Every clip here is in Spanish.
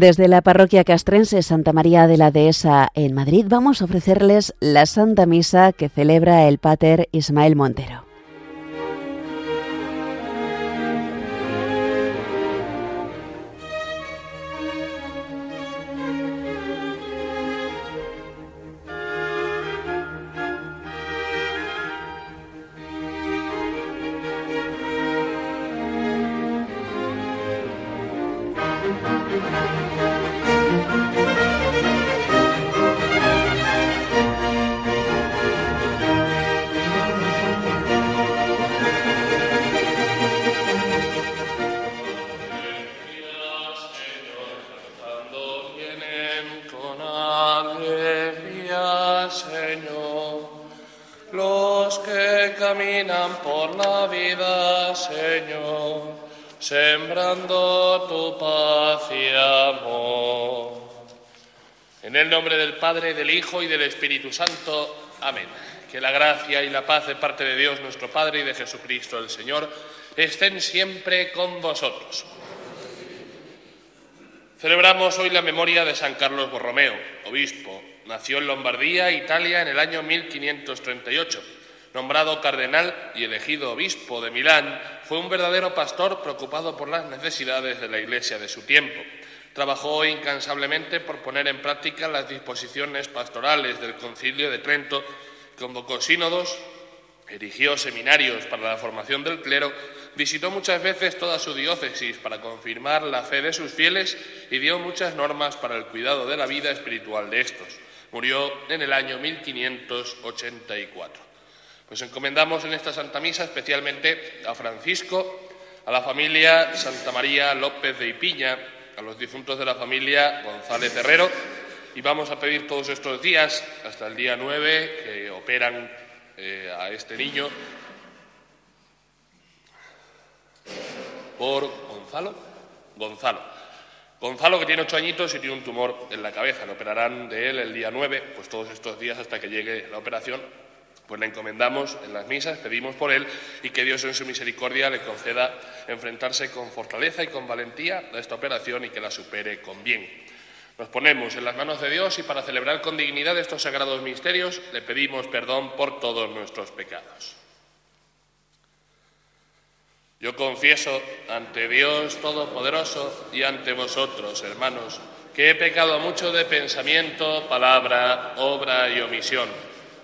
Desde la parroquia castrense Santa María de la Dehesa en Madrid vamos a ofrecerles la Santa Misa que celebra el Pater Ismael Montero. Padre, del Hijo y del Espíritu Santo. Amén. Que la gracia y la paz de parte de Dios nuestro Padre y de Jesucristo el Señor estén siempre con vosotros. Celebramos hoy la memoria de San Carlos Borromeo, obispo. Nació en Lombardía, Italia, en el año 1538. Nombrado cardenal y elegido obispo de Milán, fue un verdadero pastor preocupado por las necesidades de la Iglesia de su tiempo. Trabajó incansablemente por poner en práctica las disposiciones pastorales del Concilio de Trento, convocó sínodos, erigió seminarios para la formación del clero, visitó muchas veces toda su diócesis para confirmar la fe de sus fieles y dio muchas normas para el cuidado de la vida espiritual de estos. Murió en el año 1584. Pues encomendamos en esta Santa Misa especialmente a Francisco, a la familia Santa María López de Ipiña, a los difuntos de la familia González Herrero y vamos a pedir todos estos días, hasta el día 9, que operan eh, a este niño por Gonzalo. Gonzalo. Gonzalo, que tiene ocho añitos y tiene un tumor en la cabeza. Le operarán de él el día 9, pues todos estos días hasta que llegue la operación pues le encomendamos en las misas, pedimos por él y que Dios en su misericordia le conceda enfrentarse con fortaleza y con valentía a esta operación y que la supere con bien. Nos ponemos en las manos de Dios y para celebrar con dignidad estos sagrados misterios le pedimos perdón por todos nuestros pecados. Yo confieso ante Dios Todopoderoso y ante vosotros, hermanos, que he pecado mucho de pensamiento, palabra, obra y omisión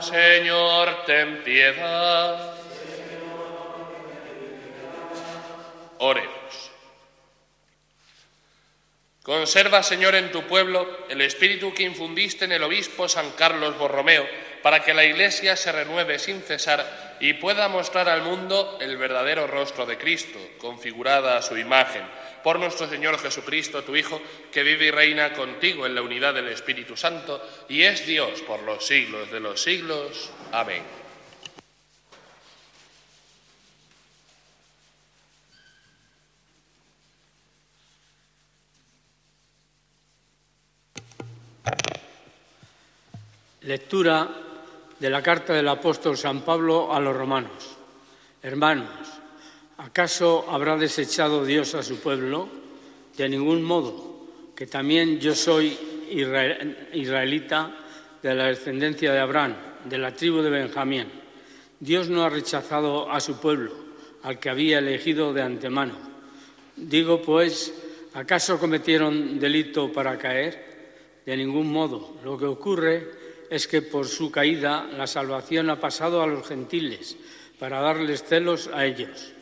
Señor, ten piedad. Oremos. Conserva, Señor, en tu pueblo el espíritu que infundiste en el obispo San Carlos Borromeo, para que la Iglesia se renueve sin cesar y pueda mostrar al mundo el verdadero rostro de Cristo, configurada a su imagen por nuestro Señor Jesucristo, tu Hijo, que vive y reina contigo en la unidad del Espíritu Santo y es Dios por los siglos de los siglos. Amén. Lectura de la carta del apóstol San Pablo a los romanos. Hermanos, ¿Acaso habrá desechado Dios a su pueblo? De ningún modo, que también yo soy israelita de la descendencia de Abraham, de la tribu de Benjamín. Dios no ha rechazado a su pueblo, al que había elegido de antemano. Digo, pues, ¿acaso cometieron delito para caer? De ningún modo. Lo que ocurre es que por su caída la salvación ha pasado a los gentiles, para darles celos a ellos.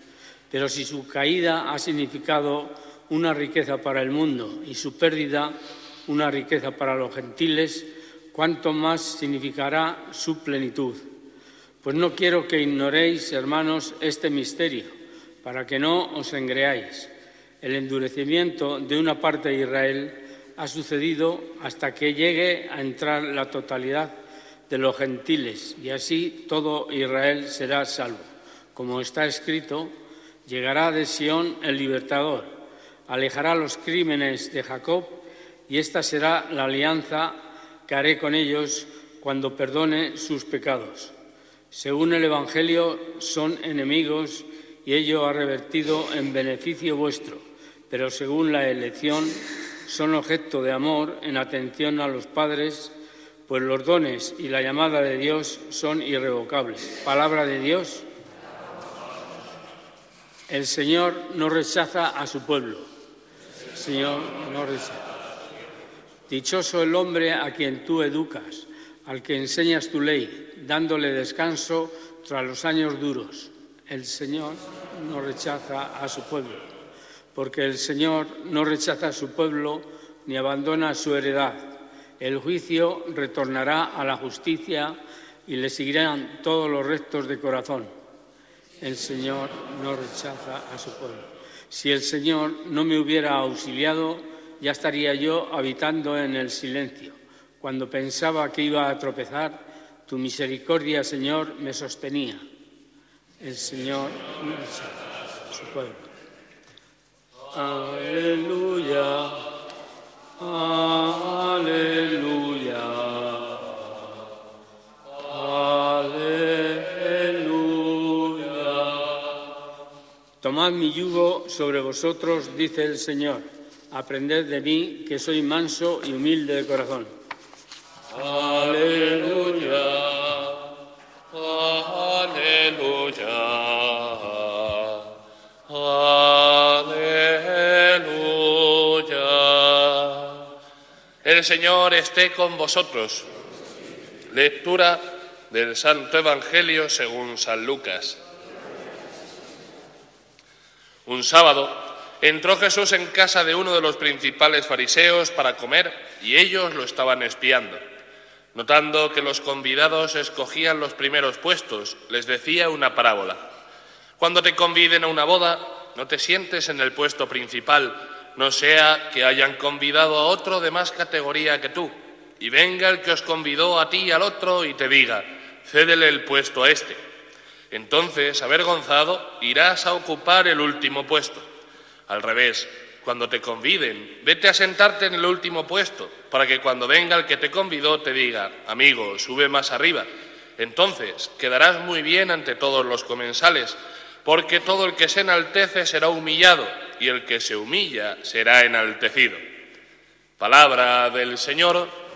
Pero si su caída ha significado una riqueza para el mundo y su pérdida una riqueza para los gentiles, cuánto más significará su plenitud. Pues no quiero que ignoréis, hermanos, este misterio, para que no os engreáis. el endurecimiento de una parte de Israel ha sucedido hasta que llegue a entrar la totalidad de los gentiles y así todo Israel será salvo. Como está escrito, llegará de Sión el libertador, alejará los crímenes de Jacob y esta será la alianza que haré con ellos cuando perdone sus pecados. Según el Evangelio, son enemigos y ello ha revertido en beneficio vuestro, pero según la elección, son objeto de amor en atención a los padres, pues los dones y la llamada de Dios son irrevocables. Palabra de Dios. El Señor no rechaza a su pueblo. Señor no rechaza. Dichoso el hombre a quien tú educas, al que enseñas tu ley, dándole descanso tras los años duros. El Señor no rechaza a su pueblo, porque el Señor no rechaza a su pueblo ni abandona su heredad. El juicio retornará a la justicia y le seguirán todos los restos de corazón. El Señor no rechaza a su pueblo. Si el Señor no me hubiera auxiliado, ya estaría yo habitando en el silencio. Cuando pensaba que iba a tropezar, tu misericordia, Señor, me sostenía. El Señor su pueblo. Aleluya, aleluya, Mi yugo sobre vosotros, dice el Señor. Aprended de mí, que soy manso y humilde de corazón. Aleluya, aleluya, aleluya. El Señor esté con vosotros. Lectura del Santo Evangelio según San Lucas. Un sábado entró Jesús en casa de uno de los principales fariseos para comer y ellos lo estaban espiando. Notando que los convidados escogían los primeros puestos, les decía una parábola. Cuando te conviden a una boda, no te sientes en el puesto principal, no sea que hayan convidado a otro de más categoría que tú, y venga el que os convidó a ti y al otro y te diga, cédele el puesto a este. Entonces, avergonzado, irás a ocupar el último puesto. Al revés, cuando te conviden, vete a sentarte en el último puesto, para que cuando venga el que te convidó te diga, amigo, sube más arriba. Entonces quedarás muy bien ante todos los comensales, porque todo el que se enaltece será humillado, y el que se humilla será enaltecido. Palabra del Señor.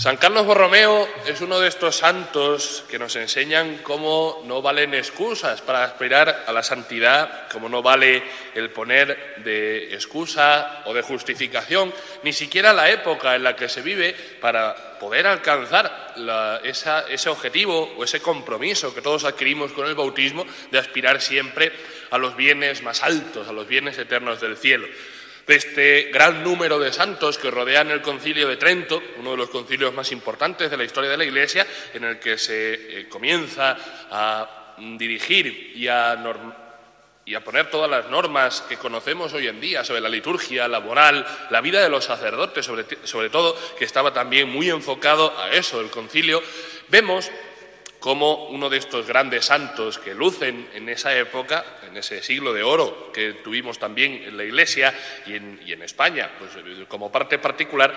San Carlos Borromeo es uno de estos santos que nos enseñan cómo no valen excusas para aspirar a la santidad, cómo no vale el poner de excusa o de justificación, ni siquiera la época en la que se vive para poder alcanzar ese objetivo o ese compromiso que todos adquirimos con el bautismo de aspirar siempre a los bienes más altos, a los bienes eternos del cielo de este gran número de santos que rodean el concilio de Trento, uno de los concilios más importantes de la historia de la Iglesia, en el que se eh, comienza a dirigir y a, y a poner todas las normas que conocemos hoy en día sobre la liturgia, la moral, la vida de los sacerdotes, sobre, sobre todo, que estaba también muy enfocado a eso, el concilio, vemos como uno de estos grandes santos que lucen en esa época, en ese siglo de oro que tuvimos también en la Iglesia y en, España, pues, como parte particular,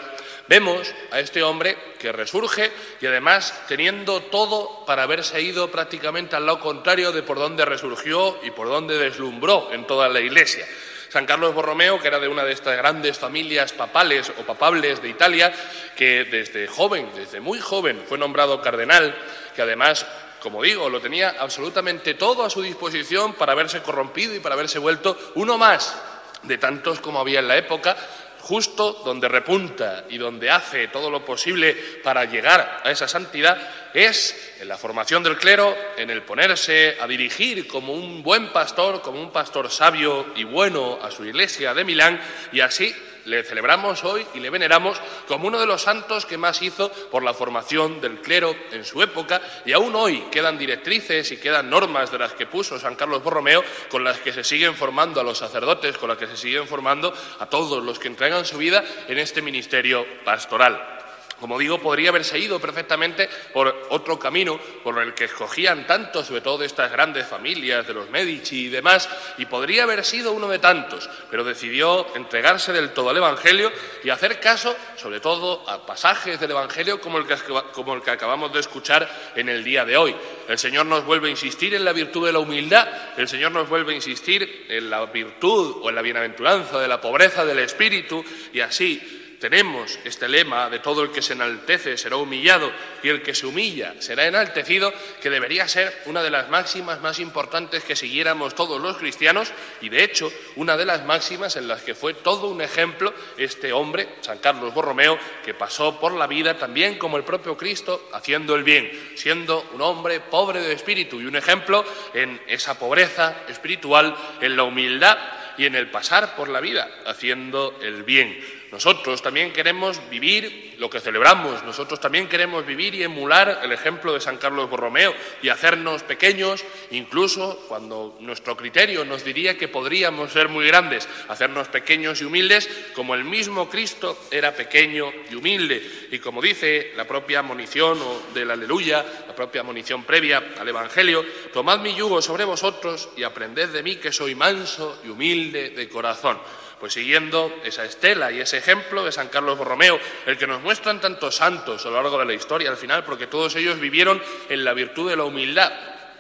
vemos a este hombre que resurge y además teniendo todo para haberse ido prácticamente al lado contrario de por donde resurgió y por donde deslumbró en toda la Iglesia. San Carlos Borromeo, que era de una de estas grandes familias papales o papables de Italia, que desde joven, desde muy joven, fue nombrado cardenal, que además como digo, lo tenía absolutamente todo a su disposición para haberse corrompido y para haberse vuelto uno más de tantos como había en la época, justo donde repunta y donde hace todo lo posible para llegar a esa santidad, es en la formación del clero, en el ponerse a dirigir como un buen pastor, como un pastor sabio y bueno a su iglesia de Milán y así le celebramos hoy y le veneramos como uno de los santos que más hizo por la formación del clero en su época y aún hoy quedan directrices y quedan normas de las que puso San Carlos Borromeo con las que se siguen formando a los sacerdotes, con las que se siguen formando a todos los que entregan su vida en este ministerio pastoral. Como digo, podría haberse ido perfectamente por otro camino por el que escogían tantos, sobre todo de estas grandes familias, de los Medici y demás, y podría haber sido uno de tantos, pero decidió entregarse del todo al Evangelio y hacer caso, sobre todo, a pasajes del Evangelio como el que, como el que acabamos de escuchar en el día de hoy. El Señor nos vuelve a insistir en la virtud de la humildad, el Señor nos vuelve a insistir en la virtud o en la bienaventuranza de la pobreza del espíritu, y así tenemos este lema de todo el que se enaltece será humillado y el que se humilla será enaltecido, que debería ser una de las máximas más importantes que siguiéramos todos los cristianos y de hecho una de las máximas en las que fue todo un ejemplo este hombre, San Carlos Borromeo, que pasó por la vida también como el propio Cristo haciendo el bien, siendo un hombre pobre de espíritu y un ejemplo en esa pobreza espiritual, en la humildad y en el pasar por la vida haciendo el bien. Nosotros también queremos vivir lo que celebramos, nosotros también queremos vivir y emular el ejemplo de San Carlos Borromeo y hacernos pequeños, incluso cuando nuestro criterio nos diría que podríamos ser muy grandes, hacernos pequeños y humildes, como el mismo Cristo era pequeño y humilde. Y como dice la propia monición o del aleluya, la propia monición previa al Evangelio, tomad mi yugo sobre vosotros y aprended de mí que soy manso y humilde de corazón. Pues siguiendo esa estela y ese ejemplo de San Carlos Borromeo, el que nos muestran tantos santos a lo largo de la historia al final, porque todos ellos vivieron en la virtud de la humildad,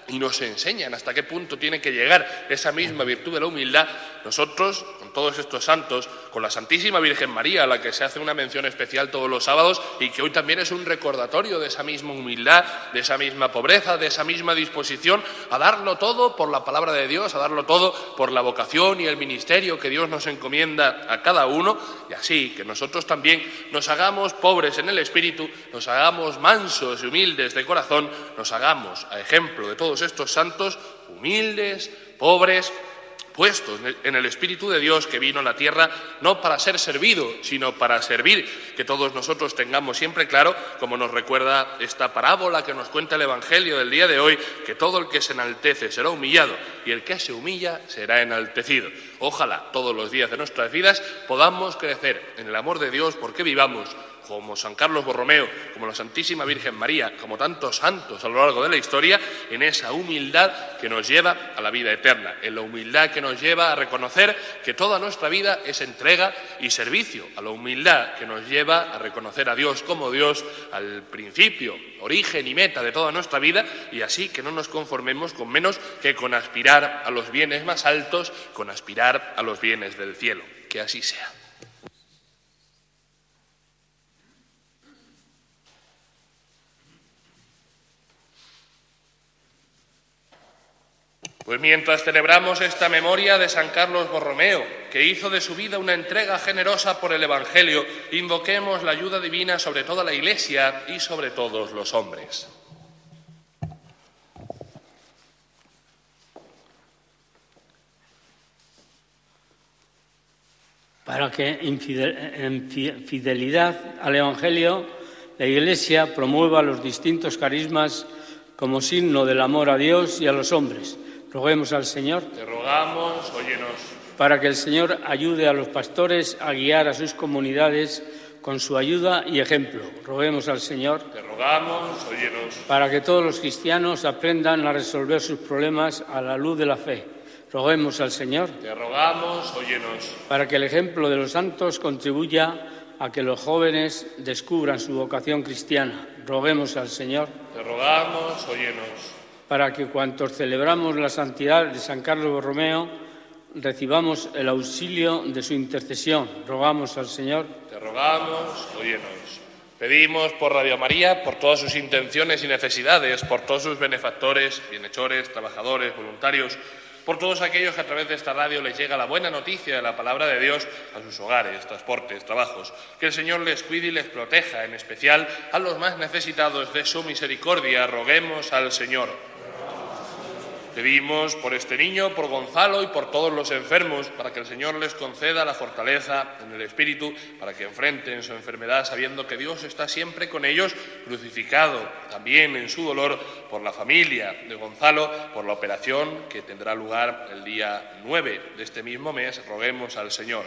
y nos enseñan hasta qué punto tiene que llegar esa misma virtud de la humildad, nosotros, con todos estos santos, con la Santísima Virgen María, a la que se hace una mención especial todos los sábados y que hoy también es un recordatorio de esa misma humildad, de esa misma pobreza, de esa misma disposición a darlo todo por la palabra de Dios, a darlo todo por la vocación y el ministerio que Dios nos encomienda a cada uno, y así que nosotros también nos hagamos pobres en el espíritu, nos hagamos mansos y humildes de corazón, nos hagamos a ejemplo de todo estos santos humildes, pobres, puestos en el Espíritu de Dios que vino a la tierra no para ser servido, sino para servir, que todos nosotros tengamos siempre claro, como nos recuerda esta parábola que nos cuenta el Evangelio del día de hoy, que todo el que se enaltece será humillado y el que se humilla será enaltecido. Ojalá todos los días de nuestras vidas podamos crecer en el amor de Dios porque vivamos como San Carlos Borromeo, como la Santísima Virgen María, como tantos santos a lo largo de la historia, en esa humildad que nos lleva a la vida eterna, en la humildad que nos lleva a reconocer que toda nuestra vida es entrega y servicio, a la humildad que nos lleva a reconocer a Dios como Dios, al principio, origen y meta de toda nuestra vida, y así que no nos conformemos con menos que con aspirar a los bienes más altos, con aspirar a los bienes del cielo. Que así sea. Pues mientras celebramos esta memoria de San Carlos Borromeo, que hizo de su vida una entrega generosa por el Evangelio, invoquemos la ayuda divina sobre toda la Iglesia y sobre todos los hombres. Para que en fidelidad al Evangelio la Iglesia promueva los distintos carismas como signo del amor a Dios y a los hombres Roguemos al Señor. Te rogamos, óyenos. Para que el Señor ayude a los pastores a guiar a sus comunidades con su ayuda y ejemplo. Roguemos al Señor. Te rogamos, óyenos. Para que todos los cristianos aprendan a resolver sus problemas a la luz de la fe. Roguemos al Señor. Te rogamos, óyenos. Para que el ejemplo de los santos contribuya a que los jóvenes descubran su vocación cristiana. Roguemos al Señor. Te rogamos, óyenos para que cuantos celebramos la santidad de San Carlos Borromeo recibamos el auxilio de su intercesión. Rogamos al Señor. Te rogamos, óyenos. Pedimos por Radio María, por todas sus intenciones y necesidades, por todos sus benefactores, bienhechores, trabajadores, voluntarios, por todos aquellos que a través de esta radio les llega la buena noticia de la palabra de Dios a sus hogares, transportes, trabajos. Que el Señor les cuide y les proteja, en especial a los más necesitados de su misericordia. Roguemos al Señor. Pedimos por este niño, por Gonzalo y por todos los enfermos, para que el Señor les conceda la fortaleza en el espíritu, para que enfrenten su enfermedad sabiendo que Dios está siempre con ellos, crucificado también en su dolor por la familia de Gonzalo, por la operación que tendrá lugar el día 9 de este mismo mes. Roguemos al Señor.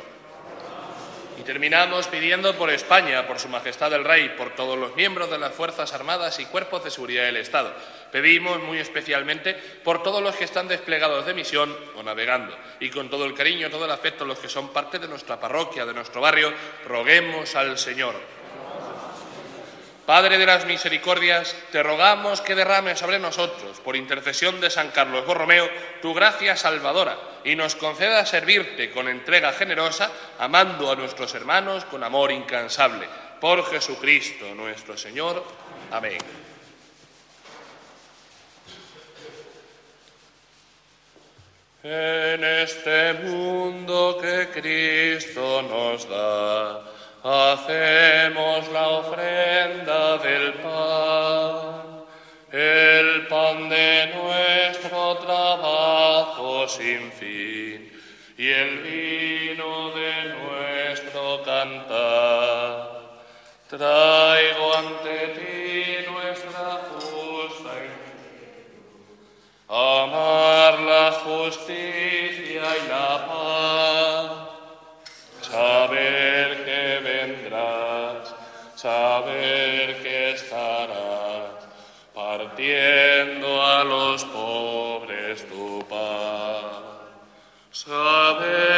Y terminamos pidiendo por España, por Su Majestad el Rey, por todos los miembros de las Fuerzas Armadas y Cuerpos de Seguridad del Estado. Pedimos muy especialmente por todos los que están desplegados de misión o navegando. Y con todo el cariño, todo el afecto, los que son parte de nuestra parroquia, de nuestro barrio, roguemos al Señor. Padre de las misericordias, te rogamos que derrames sobre nosotros, por intercesión de San Carlos Borromeo, tu gracia salvadora y nos conceda servirte con entrega generosa, amando a nuestros hermanos con amor incansable. Por Jesucristo nuestro Señor. Amén. En este mundo que Cristo nos da, hacemos la ofrenda del pan, el pan de nuestro trabajo sin fin y el vino de nuestro cantar. Traigo ante ti nuestra justa amar la justicia y la paz, saber saber que estarás partiendo a los pobres tu paz, saber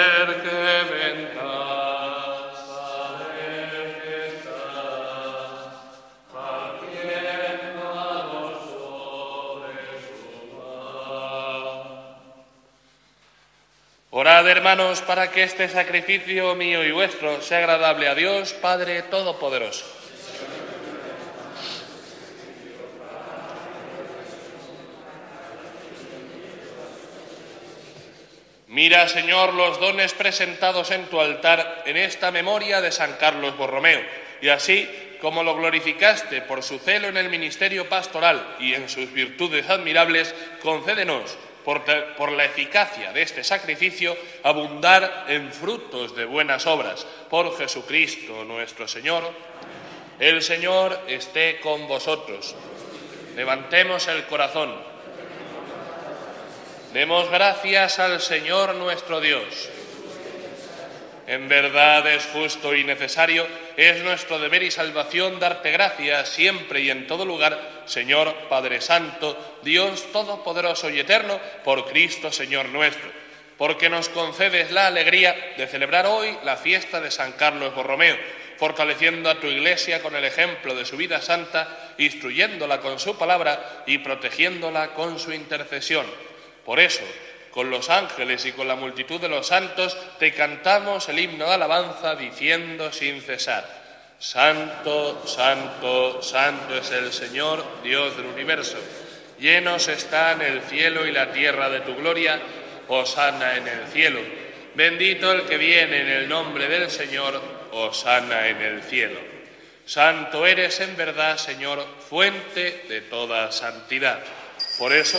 Orad, hermanos, para que este sacrificio mío y vuestro sea agradable a Dios, Padre Todopoderoso. Mira, Señor, los dones presentados en tu altar en esta memoria de San Carlos Borromeo, y así como lo glorificaste por su celo en el ministerio pastoral y en sus virtudes admirables, concédenos, por, la eficacia de este sacrificio, abundar en frutos de buenas obras. Por Jesucristo nuestro Señor. El Señor esté con vosotros. Levantemos el corazón. Demos gracias al Señor nuestro Dios. En verdad es justo y necesario, es nuestro deber y salvación darte gracias siempre y en todo lugar, Señor Padre Santo, Dios Todopoderoso y Eterno, por Cristo Señor nuestro, porque nos concedes la alegría de celebrar hoy la fiesta de San Carlos Borromeo, fortaleciendo a tu Iglesia con el ejemplo de su vida santa, instruyéndola con su palabra y protegiéndola con su intercesión. Por eso, con los ángeles y con la multitud de los santos, te cantamos el himno de alabanza diciendo sin cesar, Santo, Santo, Santo es el Señor, Dios del universo. Llenos están el cielo y la tierra de tu gloria, Osana en el cielo. Bendito el que viene en el nombre del Señor, Osana en el cielo. Santo eres en verdad, Señor, fuente de toda santidad. Por eso,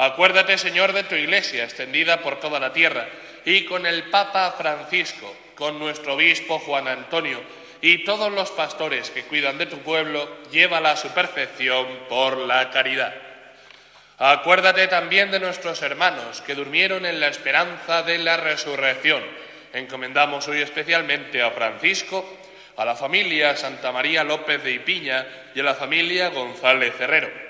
Acuérdate, Señor, de tu iglesia extendida por toda la tierra y con el Papa Francisco, con nuestro obispo Juan Antonio y todos los pastores que cuidan de tu pueblo, llévala a su perfección por la caridad. Acuérdate también de nuestros hermanos que durmieron en la esperanza de la resurrección. Encomendamos hoy especialmente a Francisco, a la familia Santa María López de Ipiña y a la familia González Herrero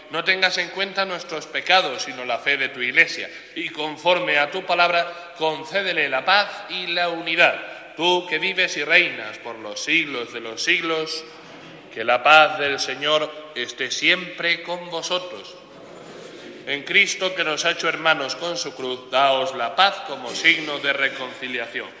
no tengas en cuenta nuestros pecados, sino la fe de tu Iglesia, y conforme a tu palabra, concédele la paz y la unidad. Tú que vives y reinas por los siglos de los siglos, que la paz del Señor esté siempre con vosotros. En Cristo que nos ha hecho hermanos con su cruz, daos la paz como signo de reconciliación.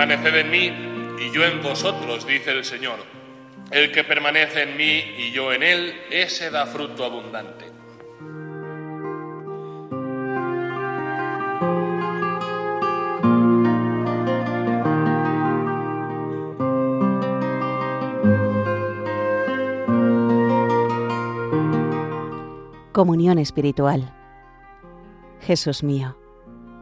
permaneced en mí y yo en vosotros, dice el Señor. El que permanece en mí y yo en él, ese da fruto abundante. Comunión espiritual. Jesús mío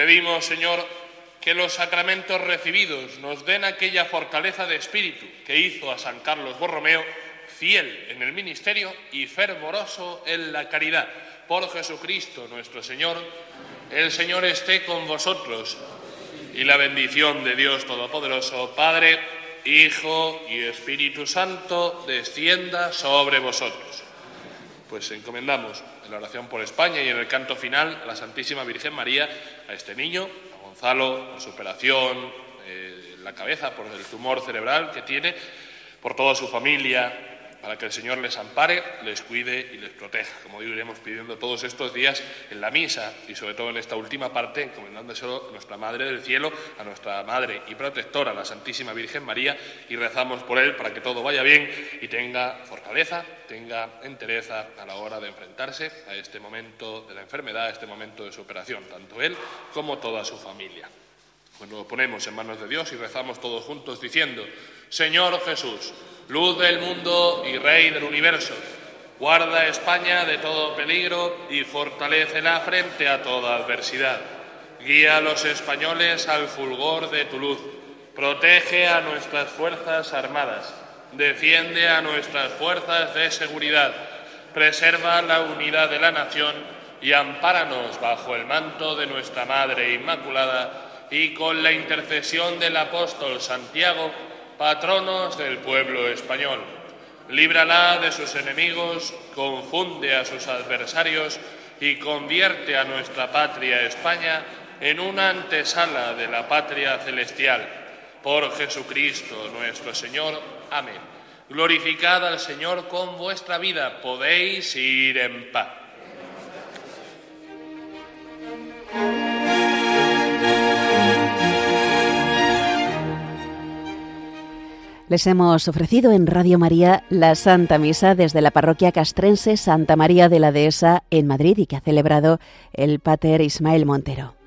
Pedimos, Señor, que los sacramentos recibidos nos den aquella fortaleza de espíritu que hizo a San Carlos Borromeo fiel en el ministerio y fervoroso en la caridad. Por Jesucristo nuestro Señor, el Señor esté con vosotros y la bendición de Dios Todopoderoso, Padre, Hijo y Espíritu Santo, descienda sobre vosotros. Pues encomendamos en la oración por España y en el canto final a la Santísima Virgen María, a este niño, a Gonzalo, a su operación eh, la cabeza por el tumor cerebral que tiene, por toda su familia, para que el Señor les ampare, les cuide y les proteja, como iremos pidiendo todos estos días en la misa y sobre todo en esta última parte, encomendándoselo a nuestra Madre del Cielo, a nuestra Madre y Protectora, la Santísima Virgen María, y rezamos por él para que todo vaya bien y tenga fortaleza, tenga entereza a la hora de enfrentarse a este momento de la enfermedad, a este momento de su operación, tanto él como toda su familia. Pues lo ponemos en manos de Dios y rezamos todos juntos diciendo, Señor Jesús, luz del mundo y Rey del universo, guarda a España de todo peligro y fortalecela frente a toda adversidad. Guía a los españoles al fulgor de tu luz. Protege a nuestras Fuerzas Armadas. Defiende a nuestras fuerzas de seguridad. Preserva la unidad de la nación y ampáranos bajo el manto de nuestra Madre Inmaculada y con la intercesión del apóstol Santiago patronos del pueblo español. Líbrala de sus enemigos, confunde a sus adversarios y convierte a nuestra patria España en una antesala de la patria celestial. Por Jesucristo nuestro Señor. Amén. Glorificad al Señor con vuestra vida. Podéis ir en paz. Les hemos ofrecido en Radio María la Santa Misa desde la parroquia castrense Santa María de la Dehesa en Madrid y que ha celebrado el Pater Ismael Montero.